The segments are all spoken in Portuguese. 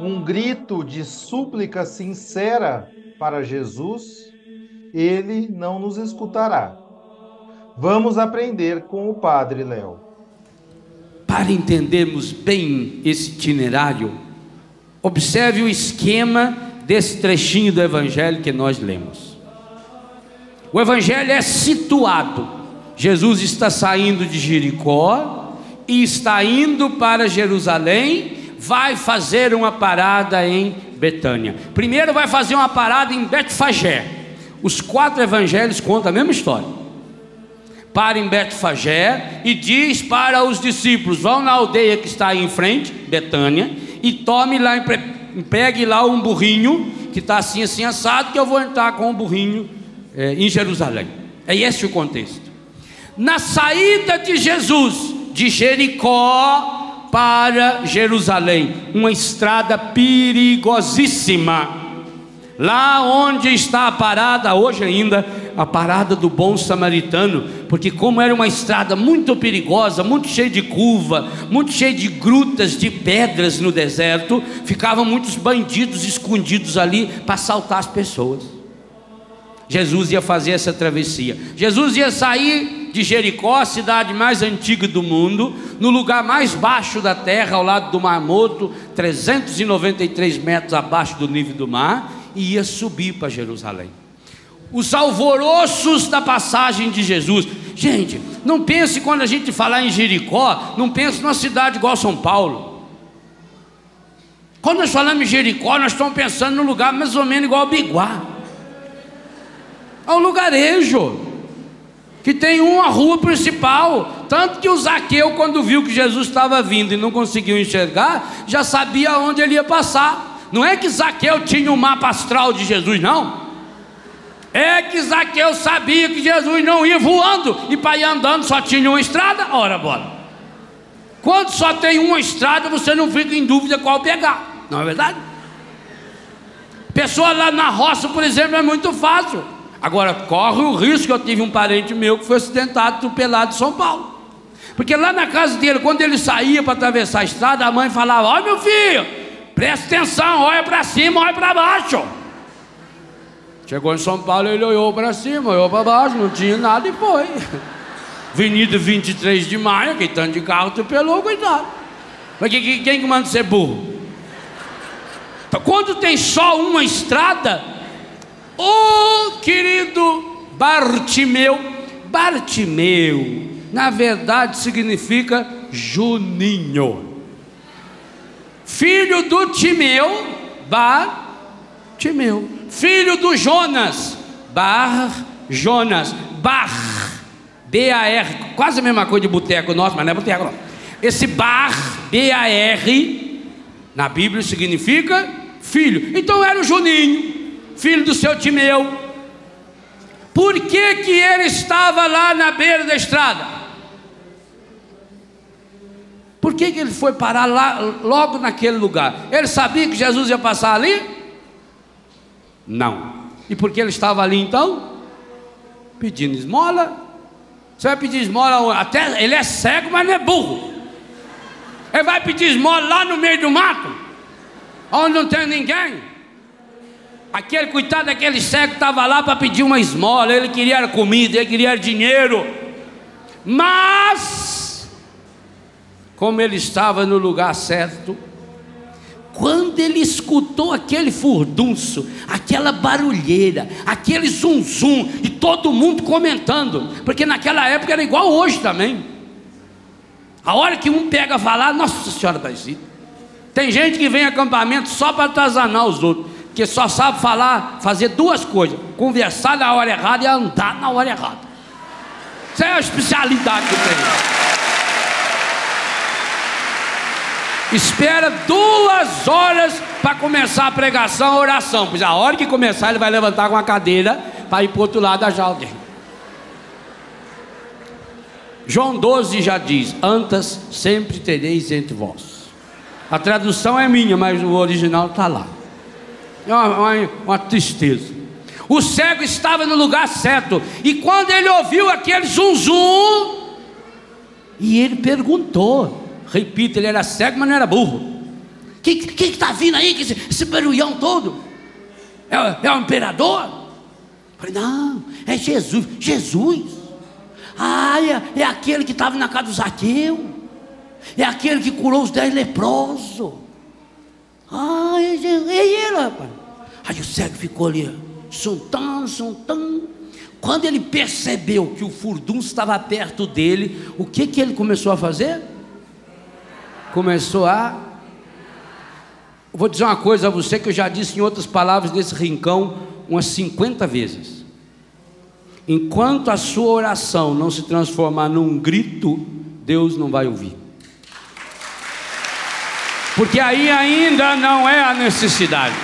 um grito de súplica sincera para Jesus, ele não nos escutará. Vamos aprender com o Padre Léo. Para entendermos bem esse itinerário, observe o esquema desse trechinho do Evangelho que nós lemos. O Evangelho é situado. Jesus está saindo de Jericó e está indo para Jerusalém vai fazer uma parada em Betânia. Primeiro vai fazer uma parada em Betfagé. Os quatro evangelhos contam a mesma história. Para em Betfagé e diz para os discípulos: vão na aldeia que está aí em frente, Betânia, e tome lá, pegue lá um burrinho que está assim, assim assado, que eu vou entrar com o burrinho é, em Jerusalém. É esse o contexto. Na saída de Jesus de Jericó, para Jerusalém, uma estrada perigosíssima. Lá onde está a parada, hoje ainda, a parada do bom samaritano, porque, como era uma estrada muito perigosa, muito cheia de curva, muito cheia de grutas, de pedras no deserto, ficavam muitos bandidos escondidos ali para assaltar as pessoas. Jesus ia fazer essa travessia. Jesus ia sair de Jericó, a cidade mais antiga do mundo, no lugar mais baixo da terra, ao lado do Mar Morto, 393 metros abaixo do nível do mar, e ia subir para Jerusalém. Os alvoroços da passagem de Jesus. Gente, não pense quando a gente falar em Jericó, não pense numa cidade igual São Paulo. Quando nós falamos em Jericó, nós estamos pensando num lugar mais ou menos igual a Biguá ao lugarejo, que tem uma rua principal. Tanto que o Zaqueu, quando viu que Jesus estava vindo e não conseguiu enxergar, já sabia onde ele ia passar. Não é que Zaqueu tinha um mapa astral de Jesus, não. É que Zaqueu sabia que Jesus não ia voando e para ir andando só tinha uma estrada. Ora, bora. Quando só tem uma estrada, você não fica em dúvida qual pegar, não é verdade? Pessoa lá na roça, por exemplo, é muito fácil. Agora, corre o risco, eu tive um parente meu que foi acidentado, atropelado em São Paulo. Porque lá na casa dele, quando ele saía para atravessar a estrada, a mãe falava: Olha meu filho, presta atenção, olha para cima, olha para baixo. Chegou em São Paulo, ele olhou para cima, olhou para baixo, não tinha nada e foi. Avenida 23 de maio, que tanto de carro atropelou, cuidado. Mas quem, quem que manda ser burro? Então, quando tem só uma estrada, Oh, querido Bartimeu, Bartimeu, na verdade significa Juninho, filho do Timeu, Bartimeu, filho do Jonas, Bar Jonas, Bar, B-A-R, quase a mesma coisa de boteco nosso, mas não é boteco. Esse Bar, B-A-R, na Bíblia significa filho, então era o Juninho filho do seu Timeu. Por que, que ele estava lá na beira da estrada? Por que, que ele foi parar lá, logo naquele lugar? Ele sabia que Jesus ia passar ali? Não. E por que ele estava ali então? Pedindo esmola? Você vai pedir esmola, até ele é cego, mas não é burro. Ele vai pedir esmola lá no meio do mato, onde não tem ninguém. Aquele coitado daquele cego estava lá para pedir uma esmola, ele queria comida, ele queria dinheiro. Mas, como ele estava no lugar certo, quando ele escutou aquele furdunço, aquela barulheira, aquele zum zum, e todo mundo comentando, porque naquela época era igual hoje também. A hora que um pega falar, Nossa Senhora Aparecida. Tem gente que vem acampamento só para atazanar os outros, que só sabe falar, fazer duas coisas: conversar na hora errada e andar na hora errada. Isso é a especialidade que tem. espera duas horas para começar a pregação, a oração. Pois a hora que começar, ele vai levantar com a cadeira para ir para o outro lado da alguém. João 12 já diz: Antas sempre tereis entre vós. A tradução é minha, mas o original está lá. É uma, uma, uma tristeza. O cego estava no lugar certo, e quando ele ouviu aquele zum zum, e ele perguntou: Repito, ele era cego, mas não era burro. Quem que está vindo aí, esse, esse barulhão todo? É, é o imperador? Falei, não, é Jesus. Jesus? Ah, é, é aquele que estava na casa do Zaqueu. É aquele que curou os dez leprosos. Ah, é, é ele, rapaz. Aí o cego ficou ali, suntando, suntando. Quando ele percebeu que o furdunço estava perto dele, o que, que ele começou a fazer? começou a. Vou dizer uma coisa a você que eu já disse em outras palavras nesse rincão umas 50 vezes. Enquanto a sua oração não se transformar num grito, Deus não vai ouvir. Porque aí ainda não é a necessidade.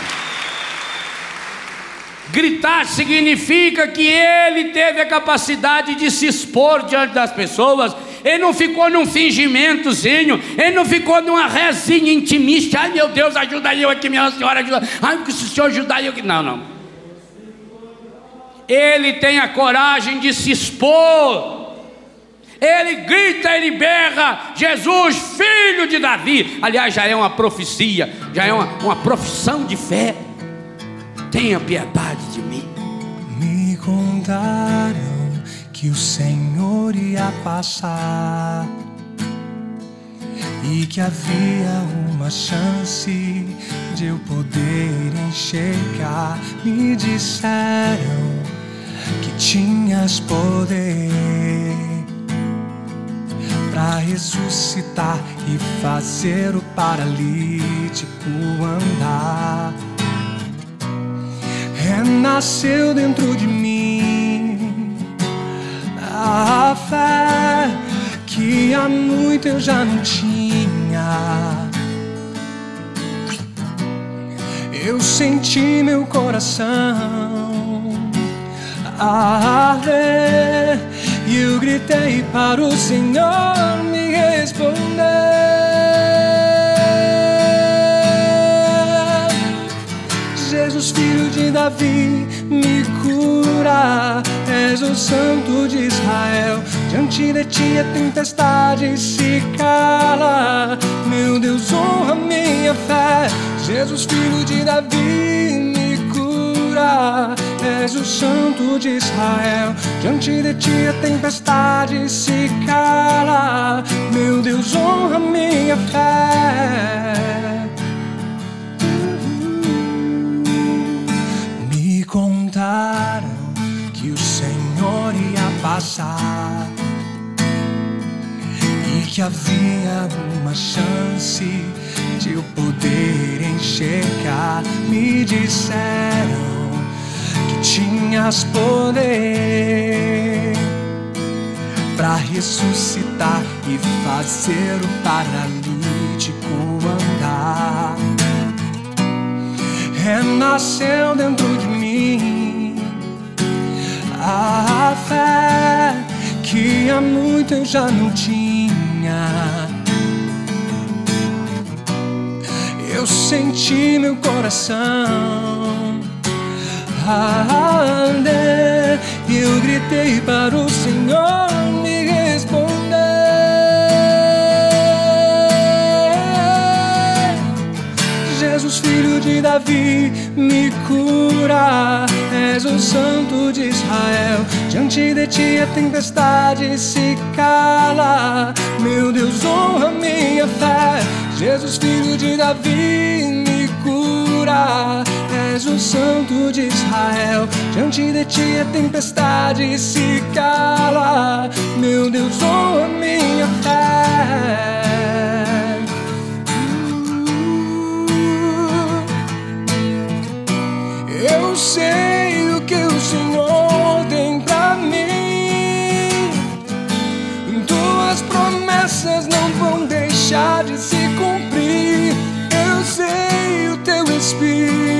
Gritar significa que ele teve a capacidade de se expor diante das pessoas ele não ficou num fingimentozinho, ele não ficou numa rezinha intimista. Ai meu Deus, ajuda eu aqui, minha senhora, ajuda. Ai, se o senhor ajudar eu aqui. Não, não. Ele tem a coragem de se expor. Ele grita, ele berra, Jesus, filho de Davi. Aliás, já é uma profecia, já é uma, uma profissão de fé. Tenha piedade de mim. Me contaram que o Senhor ia passar e que havia uma chance de eu poder enxergar. Me disseram que tinhas poder para ressuscitar e fazer o paralítico andar. Renasceu dentro de mim a fé que há muito eu já não tinha. Eu senti meu coração arder e eu gritei para o Senhor me responder. Jesus, filho de Davi, me cura és o santo de Israel. Diante de ti a tempestade se cala. Meu Deus, honra minha fé. Jesus, filho de Davi, És o santo de Israel. Diante de ti a tempestade se cala. Meu Deus, honra minha fé. Tinhas poder para ressuscitar e fazer o paralítico andar. Renasceu dentro de mim a fé que há muito eu já não tinha. Eu senti meu coração E eu gritei para o Senhor me responder. Jesus, filho de Davi, me cura. És o santo de Israel. Diante de ti a tempestade se cala. Meu Deus, honra minha fé. Jesus, filho de Davi, me cura. És o santo de Israel. Diante de ti a tempestade se cala. Meu Deus, honra minha fé. Eu sei o que o Senhor tem pra mim. Tuas promessas não vão deixar de se cumprir. Eu sei o teu Espírito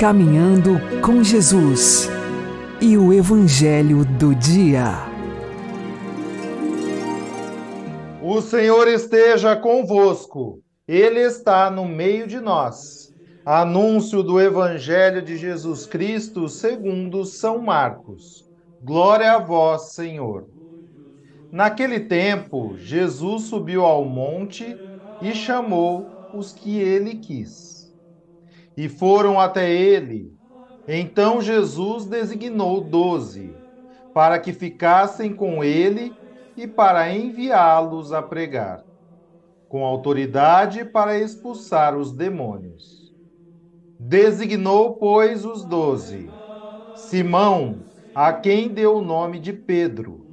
Caminhando com Jesus e o Evangelho do Dia. O Senhor esteja convosco, Ele está no meio de nós. Anúncio do Evangelho de Jesus Cristo segundo São Marcos. Glória a vós, Senhor. Naquele tempo, Jesus subiu ao monte e chamou os que ele quis. E foram até ele. Então Jesus designou doze, para que ficassem com ele e para enviá-los a pregar, com autoridade para expulsar os demônios. Designou, pois, os doze: Simão, a quem deu o nome de Pedro,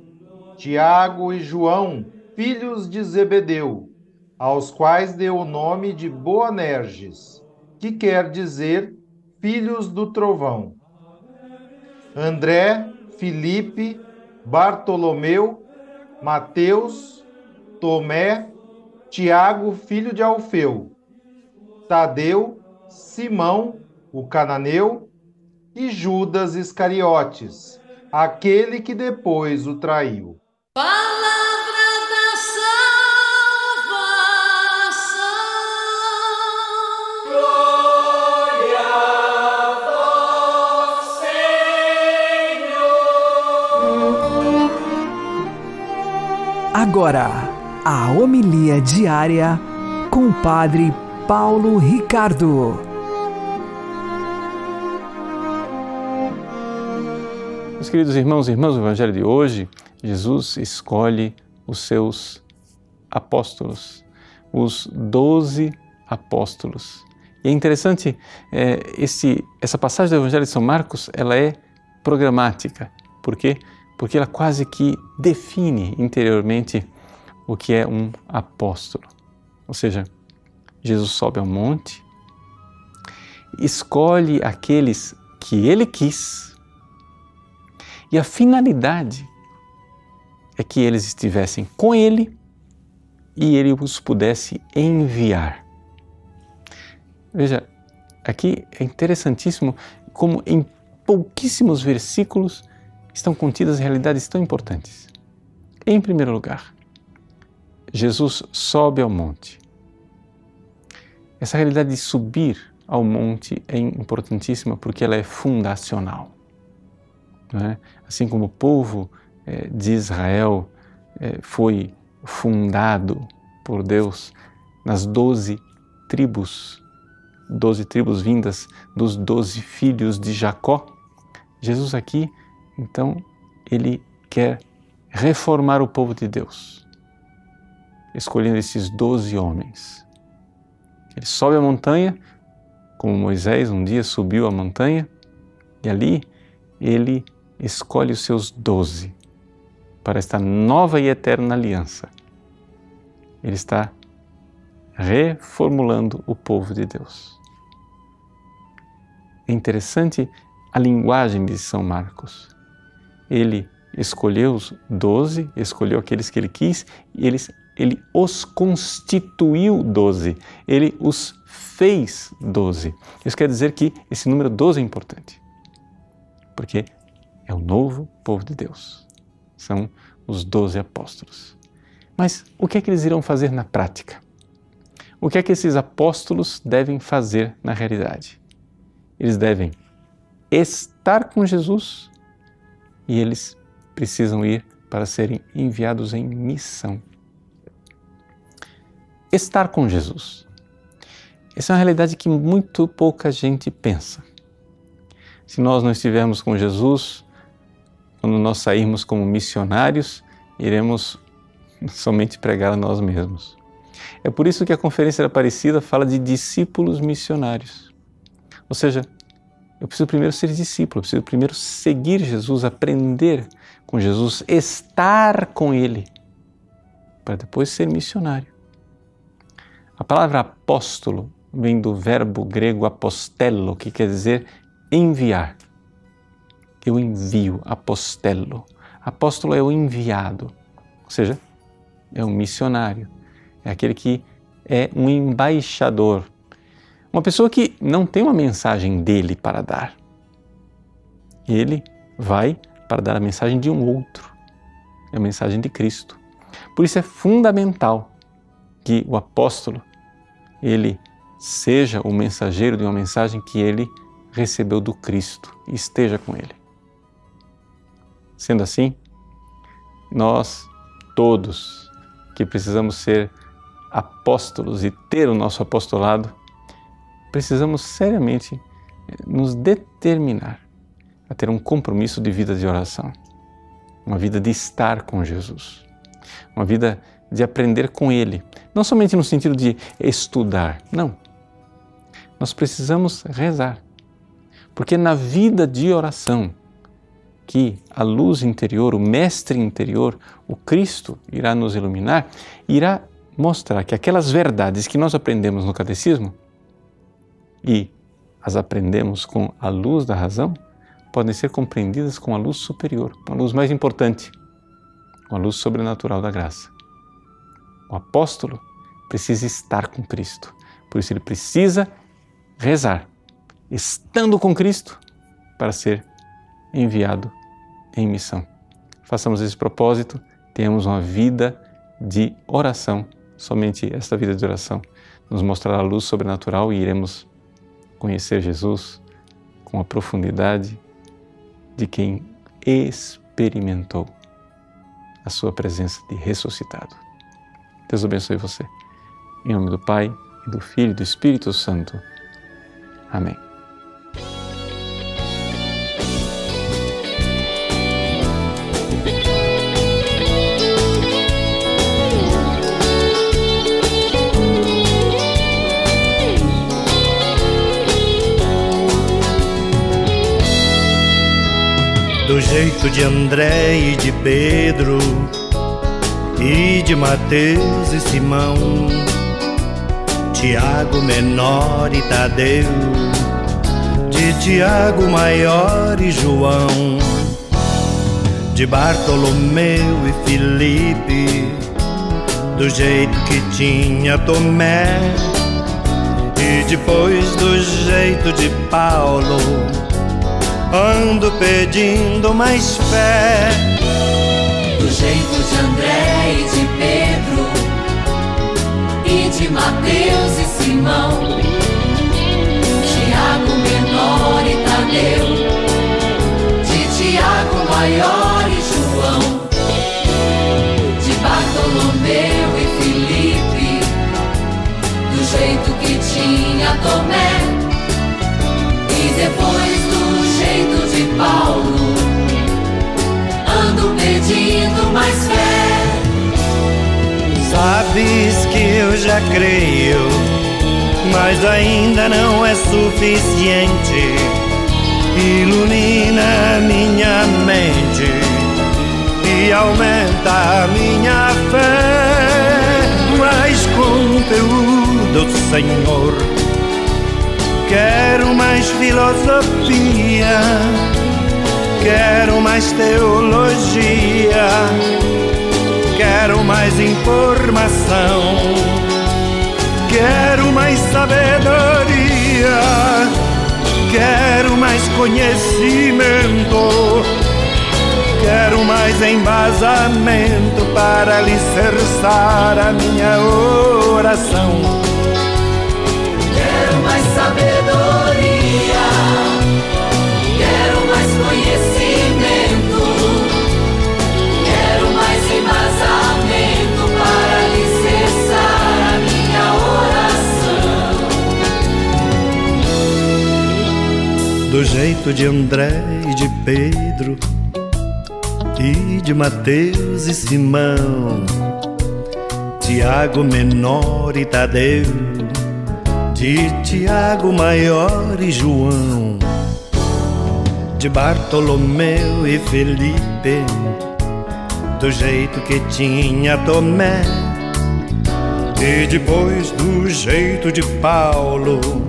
Tiago e João, filhos de Zebedeu, aos quais deu o nome de Boanerges, que quer dizer filhos do trovão. André, Filipe, Bartolomeu, Mateus, Tomé, Tiago, filho de Alfeu, Tadeu, Simão, o cananeu, e Judas Iscariotes, aquele que depois o traiu. Agora, a homilia diária com o Padre Paulo Ricardo. Meus queridos irmãos e irmãs, no Evangelho de hoje, Jesus escolhe os seus apóstolos, os doze apóstolos. E é interessante, é, esse, essa passagem do Evangelho de São Marcos, ela é programática. Por quê? Porque ela quase que define interiormente o que é um apóstolo. Ou seja, Jesus sobe ao monte, escolhe aqueles que ele quis, e a finalidade é que eles estivessem com ele e ele os pudesse enviar. Veja, aqui é interessantíssimo como em pouquíssimos versículos estão contidas realidades tão importantes. Em primeiro lugar, Jesus sobe ao monte. Essa realidade de subir ao monte é importantíssima porque ela é fundacional. É? Assim como o povo eh, de Israel eh, foi fundado por Deus nas doze tribos, doze tribos vindas dos doze filhos de Jacó, Jesus aqui, então, ele quer reformar o povo de Deus, escolhendo esses doze homens. Ele sobe a montanha, como Moisés um dia subiu a montanha, e ali ele escolhe os seus doze para esta nova e eterna aliança. Ele está reformulando o povo de Deus. É interessante a linguagem de São Marcos. Ele escolheu os doze, escolheu aqueles que ele quis e eles, ele os constituiu doze, ele os fez doze. Isso quer dizer que esse número doze é importante, porque é o novo povo de Deus. São os doze apóstolos. Mas o que é que eles irão fazer na prática? O que é que esses apóstolos devem fazer na realidade? Eles devem estar com Jesus e eles precisam ir para serem enviados em missão. Estar com Jesus. Essa é uma realidade que muito pouca gente pensa. Se nós não estivermos com Jesus, quando nós sairmos como missionários, iremos somente pregar a nós mesmos. É por isso que a Conferência da Aparecida fala de discípulos missionários. Ou seja, eu preciso primeiro ser discípulo, eu preciso primeiro seguir Jesus, aprender com Jesus, estar com Ele, para depois ser missionário. A palavra apóstolo vem do verbo grego apostello, que quer dizer enviar. Eu envio, apostello. Apóstolo é o enviado, ou seja, é um missionário, é aquele que é um embaixador uma pessoa que não tem uma mensagem dele para dar. Ele vai para dar a mensagem de um outro, é a mensagem de Cristo. Por isso é fundamental que o apóstolo ele seja o mensageiro de uma mensagem que ele recebeu do Cristo e esteja com ele. Sendo assim, nós todos que precisamos ser apóstolos e ter o nosso apostolado, precisamos seriamente eh, nos determinar a ter um compromisso de vida de oração, uma vida de estar com Jesus, uma vida de aprender com Ele, não somente no sentido de estudar, não. Nós precisamos rezar, porque na vida de oração que a luz interior, o Mestre interior, o Cristo irá nos iluminar, irá mostrar que aquelas verdades que nós aprendemos no catecismo e as aprendemos com a luz da razão, podem ser compreendidas com a luz superior, com a luz mais importante, com a luz sobrenatural da graça. O apóstolo precisa estar com Cristo, por isso ele precisa rezar, estando com Cristo, para ser enviado em missão. Façamos esse propósito, tenhamos uma vida de oração. Somente esta vida de oração nos mostrará a luz sobrenatural e iremos conhecer Jesus com a profundidade de quem experimentou a sua presença de ressuscitado. Deus abençoe você. Em nome do Pai, e do Filho e do Espírito Santo. Amém. Do jeito de André e de Pedro, e de Mateus e Simão, Tiago menor e Tadeu, de Tiago maior e João, de Bartolomeu e Filipe, do jeito que tinha Tomé, e depois do jeito de Paulo ando pedindo mais fé. Do jeito de André e de Pedro, e de Mateus e Simão, Tiago menor e Tadeu, de Tiago maior e João, de Bartolomeu e Filipe, do jeito que tinha Tomé, e depois Paulo, ando pedindo mais fé. Sabes que eu já creio, mas ainda não é suficiente. Ilumina minha mente e aumenta minha fé. Mais conteúdo, Senhor. Quero mais filosofia, quero mais teologia Quero mais informação, quero mais sabedoria, quero mais conhecimento, quero mais embasamento para alicerçar a minha oração. Jeito de André e de Pedro, e de Mateus e Simão, Tiago menor e Tadeu, de Tiago maior e João, de Bartolomeu e Felipe, do jeito que tinha Tomé, e depois do jeito de Paulo,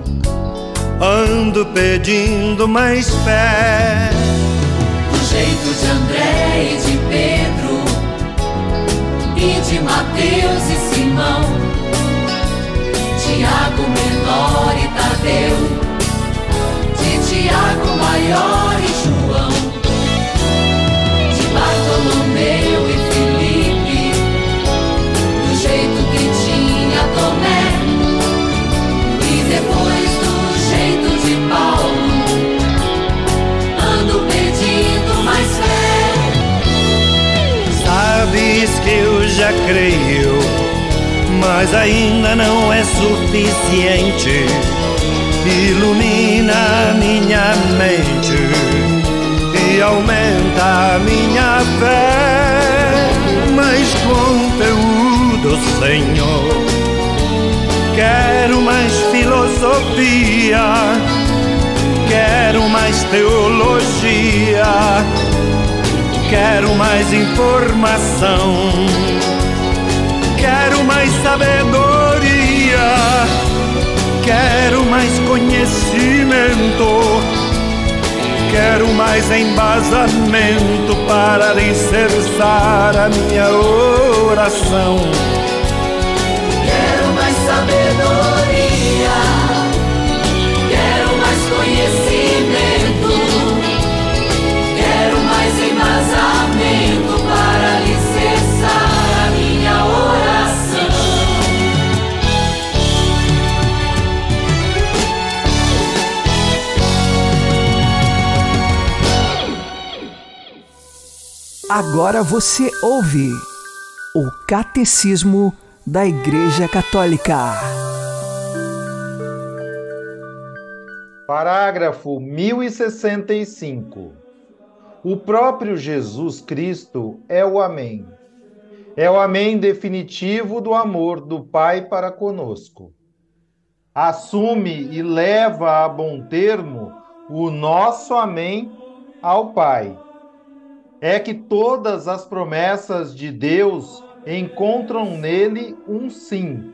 ando pedindo mais fé. Do jeito de André e de Pedro, e de Mateus e Simão, Tiago menor e Tadeu, de Tiago maior e João, creio, mas ainda não é suficiente. Ilumina minha mente e aumenta a minha fé. Mais conteúdo, Senhor. Quero mais filosofia, quero mais teologia. Quero mais informação, mais sabedoria, quero mais conhecimento, quero mais embasamento para alicerçar a minha oração. Agora você ouve o Catecismo da Igreja Católica. Parágrafo 1065. O próprio Jesus Cristo é o Amém. É o Amém definitivo do amor do Pai para conosco. Assume e leva a bom termo o nosso Amém ao Pai. É que todas as promessas de Deus encontram nele um sim.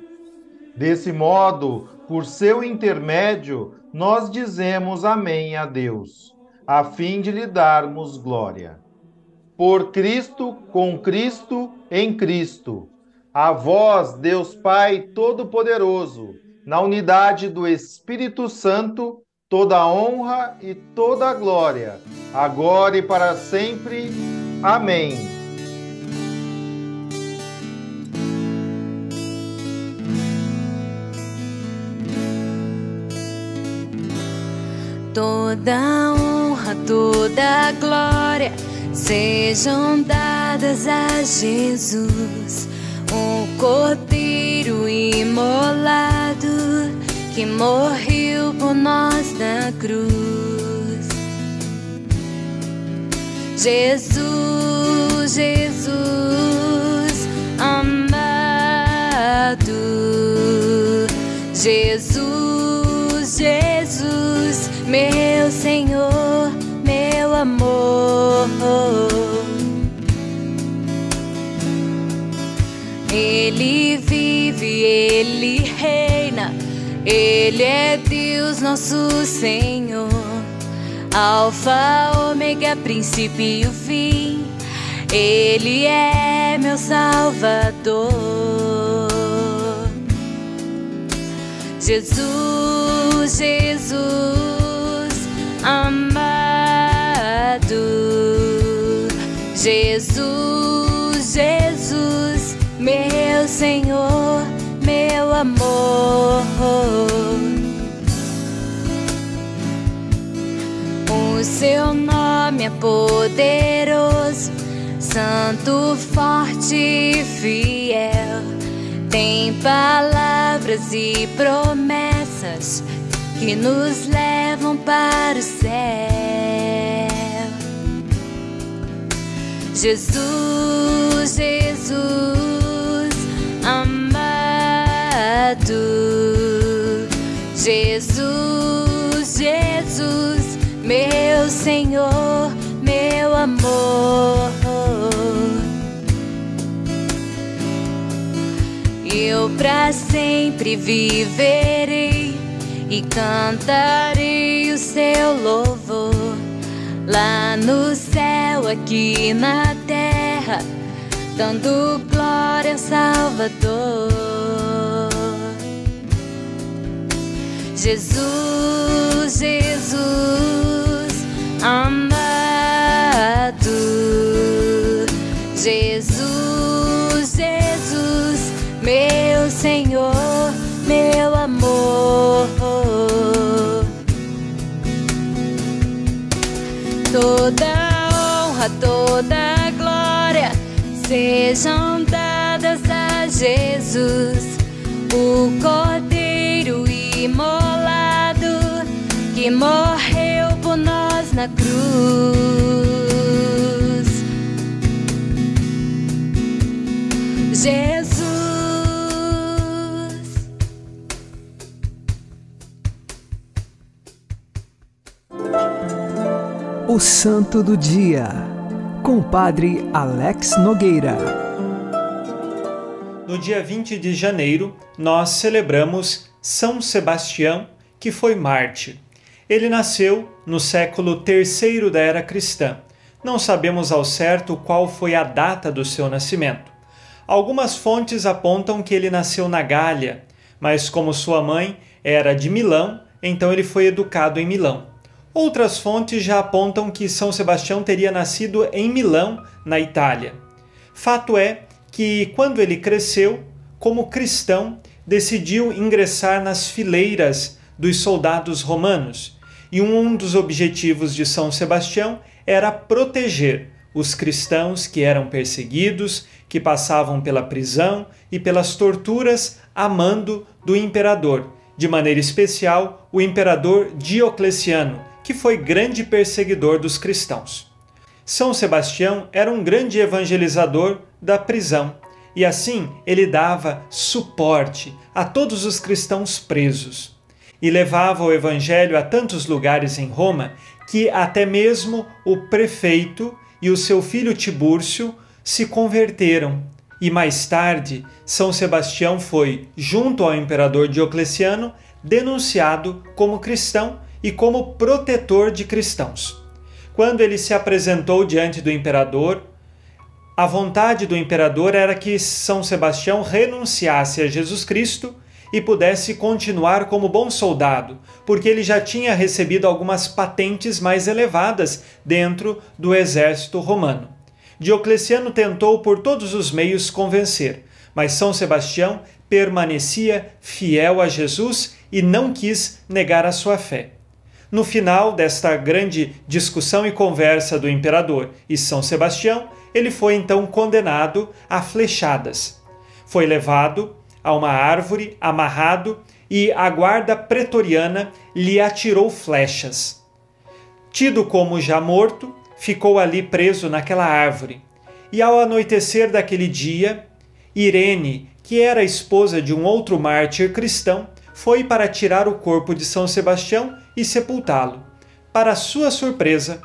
Desse modo, por seu intermédio, nós dizemos amém a Deus, a fim de lhe darmos glória. Por Cristo, com Cristo, em Cristo. A vós, Deus Pai Todo-Poderoso, na unidade do Espírito Santo, toda a honra e toda a glória, agora e para sempre. Amém. Toda honra, toda glória sejam dadas a Jesus, o Cordeiro imolado que morreu por nós na cruz. Jesus, Jesus amado, Jesus, nosso Senhor. Alfa, ômega, princípio e fim. Ele é meu Salvador. Jesus, Jesus, amado. Jesus, Jesus, meu Senhor, meu amor. Seu nome é poderoso, santo, forte e fiel. Tem palavras e promessas que nos levam para o céu. Jesus, Jesus, amado. Jesus, meu Senhor, meu amor. Eu para sempre viverei e cantarei o seu louvor lá no céu, aqui na terra, dando glória ao Salvador. Jesus, Jesus, amado, Jesus, Jesus, meu Senhor, meu amor. Toda honra, toda glória sejam dadas a Jesus, o Cordeiro imolado que nós na cruz. Jesus. O Santo do Dia, com o Padre Alex Nogueira. No dia 20 de janeiro, nós celebramos São Sebastião, que foi mártir. Ele nasceu no século III da era cristã. Não sabemos ao certo qual foi a data do seu nascimento. Algumas fontes apontam que ele nasceu na Gália, mas como sua mãe era de Milão, então ele foi educado em Milão. Outras fontes já apontam que São Sebastião teria nascido em Milão, na Itália. Fato é que, quando ele cresceu, como cristão, decidiu ingressar nas fileiras dos soldados romanos, e um dos objetivos de São Sebastião era proteger os cristãos que eram perseguidos, que passavam pela prisão e pelas torturas a mando do imperador, de maneira especial o imperador Diocleciano, que foi grande perseguidor dos cristãos. São Sebastião era um grande evangelizador da prisão e assim ele dava suporte a todos os cristãos presos e levava o evangelho a tantos lugares em Roma que até mesmo o prefeito e o seu filho Tibúrcio se converteram. E mais tarde, São Sebastião foi, junto ao imperador Diocleciano, denunciado como cristão e como protetor de cristãos. Quando ele se apresentou diante do imperador, a vontade do imperador era que São Sebastião renunciasse a Jesus Cristo e pudesse continuar como bom soldado, porque ele já tinha recebido algumas patentes mais elevadas dentro do exército romano. Diocleciano tentou por todos os meios convencer, mas São Sebastião permanecia fiel a Jesus e não quis negar a sua fé. No final desta grande discussão e conversa do imperador e São Sebastião, ele foi então condenado a flechadas. Foi levado a uma árvore, amarrado, e a guarda pretoriana lhe atirou flechas. Tido como já morto, ficou ali preso naquela árvore. E ao anoitecer daquele dia, Irene, que era esposa de um outro mártir cristão, foi para tirar o corpo de São Sebastião e sepultá-lo. Para sua surpresa,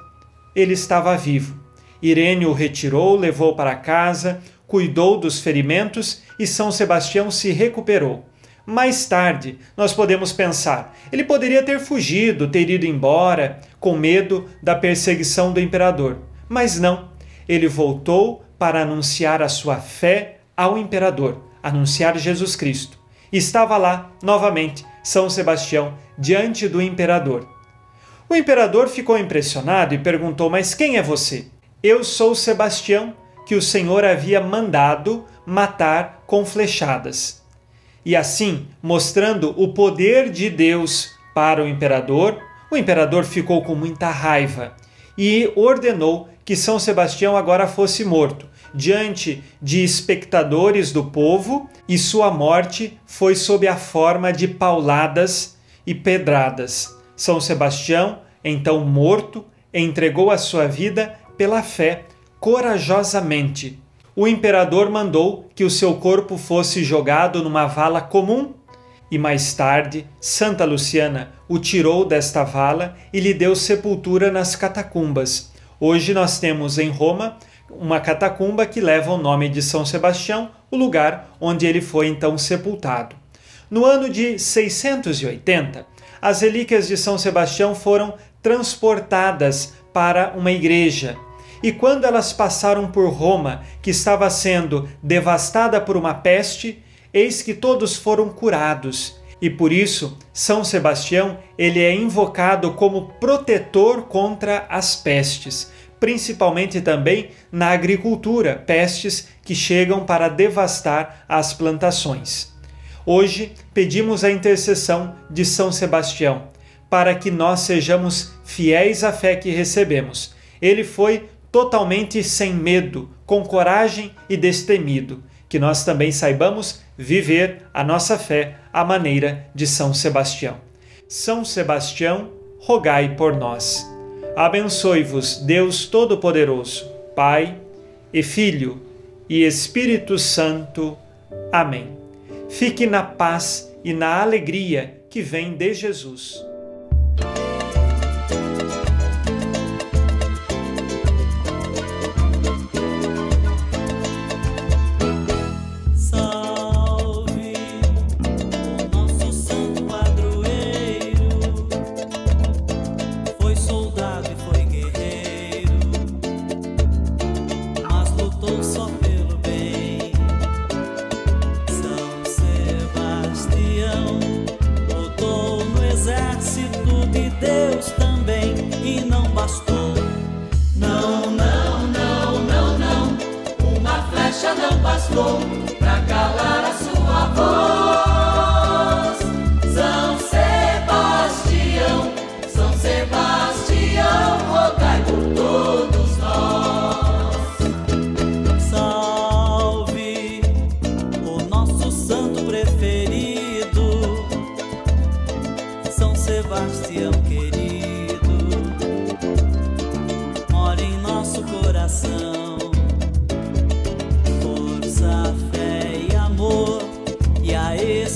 ele estava vivo. Irene o retirou, levou para casa, cuidou dos ferimentos e São Sebastião se recuperou. Mais tarde, nós podemos pensar, ele poderia ter fugido, ter ido embora, com medo da perseguição do imperador. Mas não, ele voltou para anunciar a sua fé ao imperador, anunciar Jesus Cristo. Estava lá, novamente, São Sebastião, diante do imperador. O imperador ficou impressionado e perguntou: Mas quem é você? Eu sou Sebastião, que o Senhor havia mandado matar com flechadas. E assim, mostrando o poder de Deus para o imperador, o imperador ficou com muita raiva e ordenou que São Sebastião agora fosse morto, diante de espectadores do povo, e sua morte foi sob a forma de pauladas e pedradas. São Sebastião, então morto, entregou a sua vida pela fé corajosamente o imperador mandou que o seu corpo fosse jogado numa vala comum e mais tarde Santa Luciana o tirou desta vala e lhe deu sepultura nas catacumbas. Hoje nós temos em Roma uma catacumba que leva o nome de São Sebastião, o lugar onde ele foi então sepultado. No ano de 680, as relíquias de São Sebastião foram transportadas para uma igreja e quando elas passaram por Roma, que estava sendo devastada por uma peste, eis que todos foram curados. E por isso, São Sebastião, ele é invocado como protetor contra as pestes, principalmente também na agricultura, pestes que chegam para devastar as plantações. Hoje pedimos a intercessão de São Sebastião, para que nós sejamos fiéis à fé que recebemos. Ele foi totalmente sem medo, com coragem e destemido, que nós também saibamos viver a nossa fé à maneira de São Sebastião. São Sebastião, rogai por nós. Abençoe-vos, Deus Todo-Poderoso, Pai e Filho e Espírito Santo. Amém. Fique na paz e na alegria que vem de Jesus.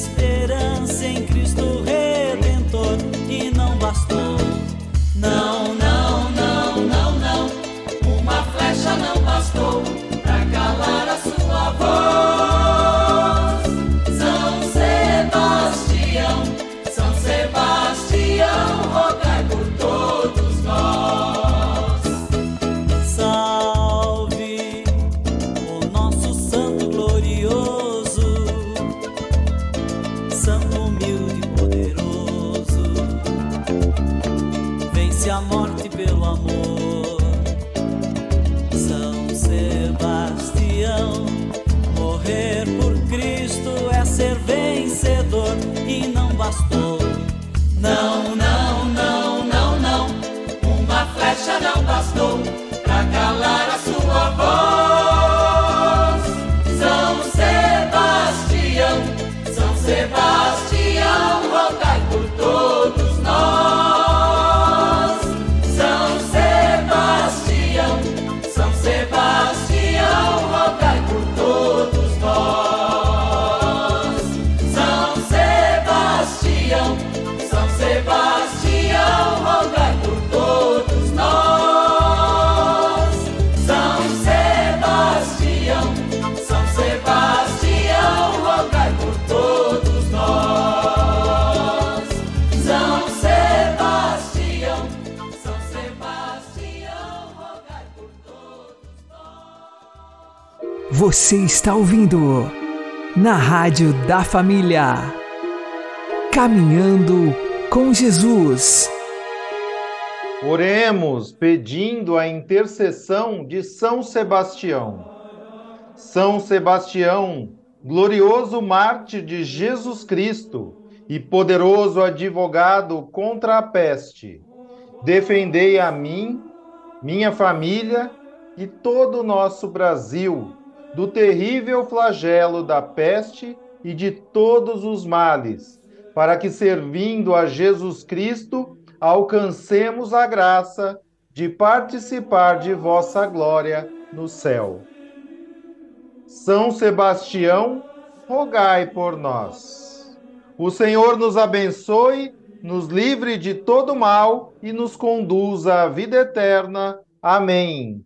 stay. Você está ouvindo na Rádio da Família. Caminhando com Jesus. Oremos pedindo a intercessão de São Sebastião. São Sebastião, glorioso mártir de Jesus Cristo e poderoso advogado contra a peste, defendei a mim, minha família e todo o nosso Brasil do terrível flagelo da peste e de todos os males, para que, servindo a Jesus Cristo, alcancemos a graça de participar de vossa glória no céu. São Sebastião, rogai por nós. O Senhor nos abençoe, nos livre de todo mal e nos conduza à vida eterna. Amém.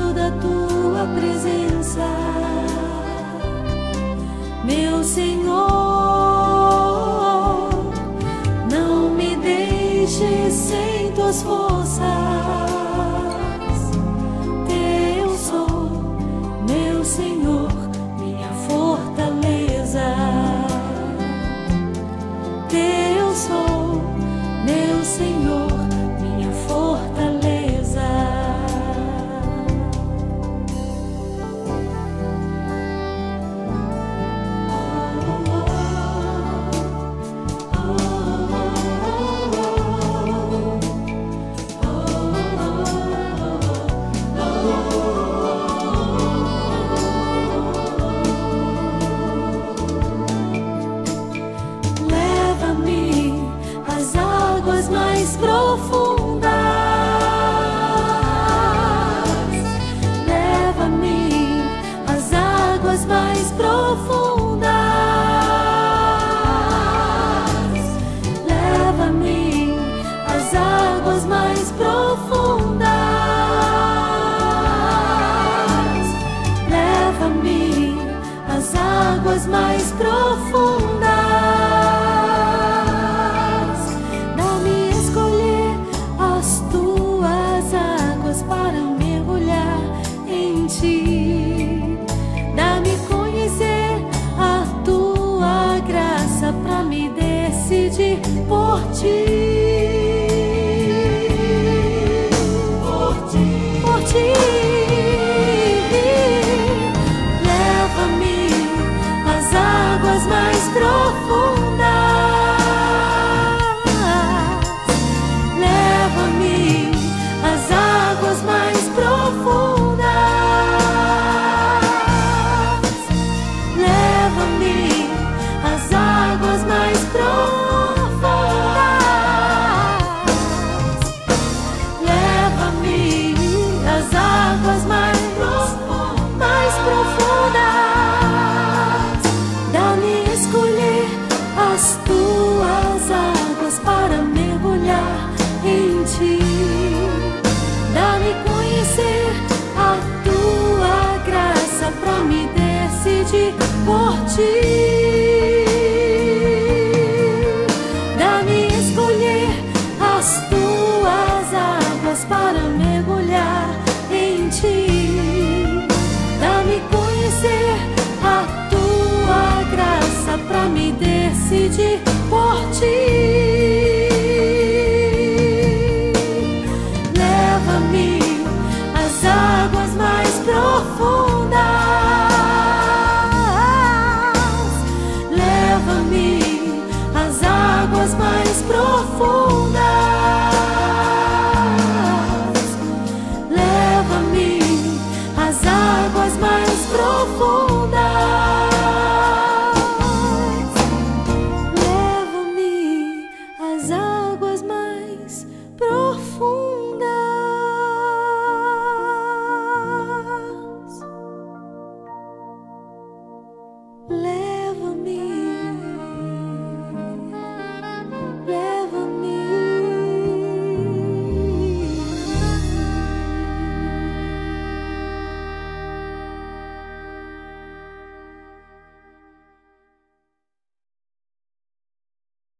Preciso da tua presença meu Senhor, não me deixe sem tuas forças.